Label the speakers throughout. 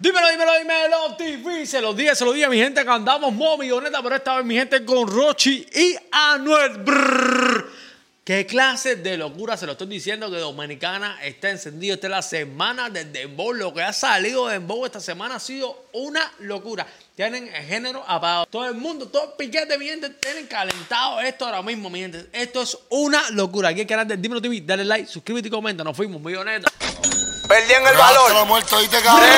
Speaker 1: Dímelo, dímelo, dímelo, TV. Se los dije, se los dije, mi gente, que andamos milloneta, pero esta vez mi gente con Rochi y Anuel. Brrr. ¿Qué clase de locura se lo estoy diciendo que Dominicana está encendido? Esta es la semana del Dembow. Lo que ha salido de Dembow esta semana ha sido una locura. Tienen el género apagado. Todo el mundo, todo el piquete, mi gente, tienen calentado esto ahora mismo, mi gente. Esto es una locura. Aquí el canal Dímelo TV. Dale like, suscríbete y comenta. Nos fuimos, milloneta.
Speaker 2: Perdí en el valor.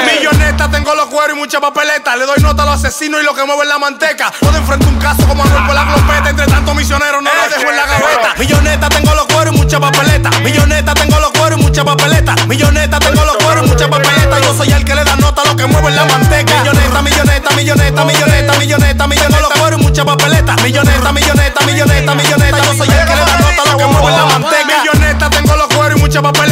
Speaker 2: Milloneta, tengo los cueros y mucha papeleta. Le doy nota a los asesinos y lo que mueve la manteca. Puedo enfrentar un caso como Manuel por la glopeta. Entre tantos misioneros no lo dejo en la gaveta. Milloneta, tengo los cueros y mucha papeleta. Milloneta, tengo los cueros y mucha papeleta. Milloneta, tengo los cueros y mucha papeleta. Yo soy el que le da nota a lo que mueve la manteca. Milloneta, milloneta, milloneta, milloneta, milloneta, milloneta. los cueros y mucha papeleta. Milloneta, milloneta, milloneta, milloneta. Yo soy el que le da nota a lo que mueve la manteca. Milloneta, tengo los cueros y mucha papeleta.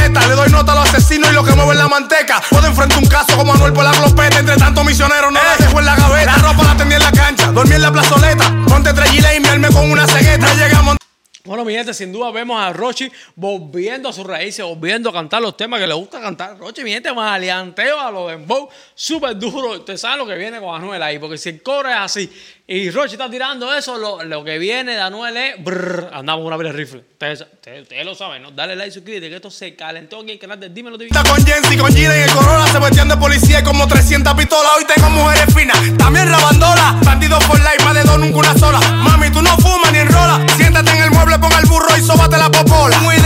Speaker 2: Lo que mueve la manteca. Puedo enfrentar un caso como Manuel por la glopeta. Entre tantos misioneros no la dejo en la gaveta. La ropa la tendí en la cancha, dormí en la plazoleta. Ponte tres y me con una cegueta. Llegamos.
Speaker 1: Bueno, mi gente, sin duda vemos a Rochi volviendo a sus raíces, volviendo a cantar los temas que le gusta cantar. Rochi, mi gente, más alianteo a los dembow, súper duro. Usted sabe lo que viene con Anuel ahí, porque si el coro es así y Rochi está tirando eso, lo, que viene de Anuel es brrr, andamos una de rifle. Ustedes, ustedes, lo saben, ¿no? Dale like, suscríbete, que esto se calentó aquí en el canal de Dímelo TV.
Speaker 2: Está con Jensi, con Gina y el Corona se vestían de policía y como 300 pistolas. Hoy tengo mujeres finas, también rabandola. Bandidos por life, más de dos, nunca una sola. Sóbate la popola. Un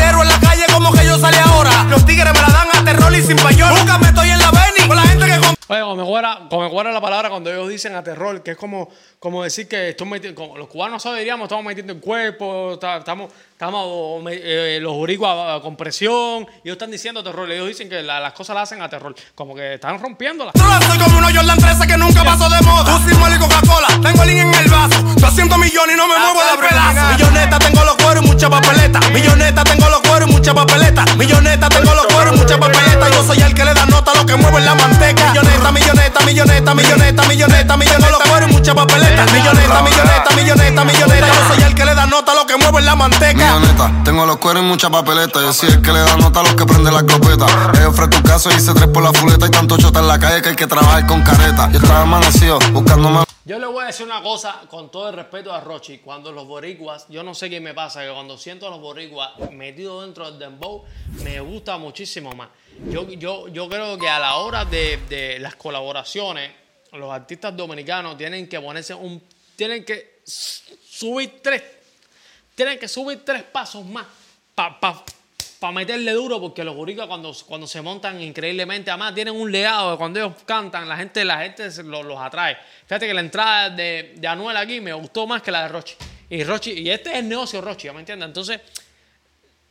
Speaker 1: Oye, como me guarda, la palabra cuando ellos dicen a terror, que es como, como decir que estoy metiendo, los cubanos diríamos, estamos metiendo el cuerpo, estamos, estamos eh, los boricuas con presión, y ellos están diciendo terror, ellos dicen que las cosas las hacen a terror, como que están rompiéndolas.
Speaker 2: Soy como uno Jordan 13 que nunca pasó de moda. Tú sin y Coca-Cola, tengo el en el vaso, 200 millones y no me muevo de pedazo. Milloneta, tengo los cueros y mucha papeleta. Milloneta, tengo los cueros y mucha papeleta. Milloneta, tengo los cueros y mucha papeleta. Yo soy el que le da nota a lo que mueve en la manteca milloneta, milloneta, milloneta, milloneta, milloneta, milloneta, los cueros y mucha papeleta. Milloneta, milloneta, milloneta, milloneta. Yo soy el que le da nota a los que mueven la manteca.
Speaker 3: Milloneta, tengo los cueros y mucha papeleta. Yo soy el que le da nota a los que prende la escopeta. Ellos ofrezco tu caso y hice tres por la fuleta. Y tanto chota en la calle que hay que trabajar con careta. Yo estaba amanecido buscando más.
Speaker 1: Yo le voy a decir una cosa con todo el respeto a Rochi. Cuando los boricuas, yo no sé qué me pasa, que cuando siento a los boricuas metidos dentro del dembow, me gusta muchísimo más. Yo, yo, yo creo que a la hora de, de las colaboraciones, los artistas dominicanos tienen que ponerse un. tienen que subir tres. Tienen que subir tres pasos más para para meterle duro, porque los boricuas cuando, cuando se montan increíblemente, además tienen un legado cuando ellos cantan, la gente, la gente los, atrae. Fíjate que la entrada de, de, Anuel aquí me gustó más que la de Rochi. Y Rochi, y este es el negocio Rochi, ¿me entiendes? Entonces,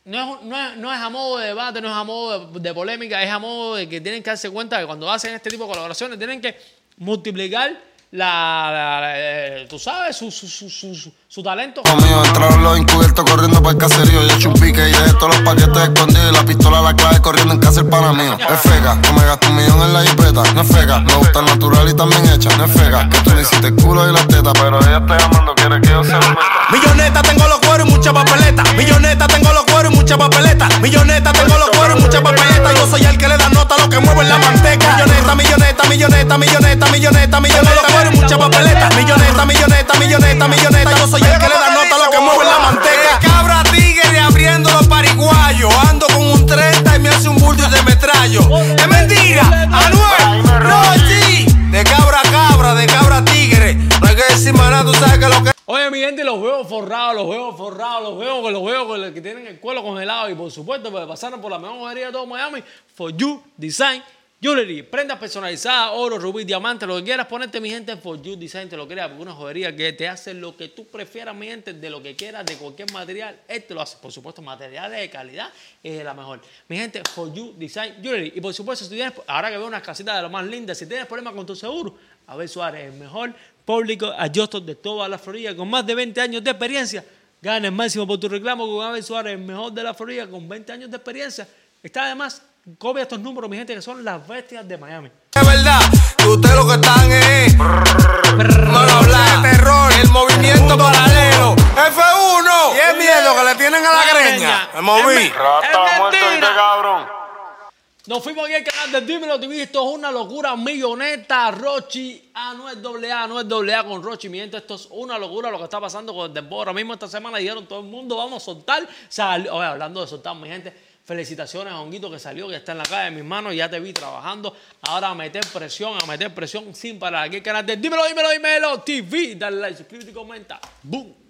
Speaker 1: no es, no, no es, a modo de debate, no es a modo de, polémica, es a modo de que tienen que darse cuenta que cuando hacen este tipo de colaboraciones tienen que multiplicar la, eh, tú sabes, su, su, su, su, talento.
Speaker 3: Mío, entraron los encubiertos corriendo para el caserío. Yo he y todos los paquetes escondidos. Y la pistola la clave corriendo en casa el pana. Es fega, no me gasto un millón en la jipeta. No es fega, me gusta natural y también hecha. No es fega, que tú le hiciste el culo y la teta. Pero ella está llamando, quiere que yo se lo meta.
Speaker 2: Milloneta, tengo los cueros y mucha papeleta. Milloneta, tengo los cueros y mucha papeleta. Milloneta, tengo los cueros y mucha papeleta. Yo soy el que le da nota a lo que mueve en la manteca. Milloneta, milloneta, milloneta, milloneta, milloneta, milloneta mucha papeleta. Milloneta, milloneta, milloneta, milloneta. Yo soy el que le da nota que que que.
Speaker 1: Oye, mi gente, los huevos forrados, los huevos forrados, los huevos con los huevos que tienen el cuero congelado y por supuesto, pues pasaron por la mejor mujería de todo Miami, For You Design Jewelry, prendas personalizadas, oro, rubí, diamante, lo que quieras ponerte, mi gente, For You Design te lo crea, porque una jodería que te hace lo que tú prefieras, mi gente, de lo que quieras, de cualquier material, él te lo hace. Por supuesto, materiales de calidad es la mejor. Mi gente, For You Design Jewelry. Y por supuesto, si tienes, ahora que veo unas casitas de lo más lindas, si tienes problemas con tu seguro, Abel Suárez, el mejor público adjuster de toda la Florida, con más de 20 años de experiencia. Gana el máximo por tu reclamo con Abel Suárez, el mejor de la Florida, con 20 años de experiencia. Está además Copia estos números, mi gente, que son las bestias de Miami.
Speaker 2: Es verdad, que ustedes lo que están es. No de terror, el movimiento paralelo. F1. Y es miedo que le tienen a la greña. Me moví.
Speaker 3: Rata muerto este cabrón.
Speaker 1: Nos fuimos aquí al canal de Dímelo TV. Esto es una locura milloneta. Rochi. Ah, no es doble A, no es doble A con Rochi. Miento, esto es una locura lo que está pasando con el Dembow. Ahora mismo esta semana dijeron todo el mundo, vamos a soltar. Salió, oye, hablando de soltar, mi gente. Felicitaciones a Honguito que salió, que está en la calle de mis manos. Ya te vi trabajando. Ahora a meter presión, a meter presión sin parar. Aquí el canal de Dímelo, Dímelo, Dímelo TV. Dale like, suscríbete y comenta. Boom.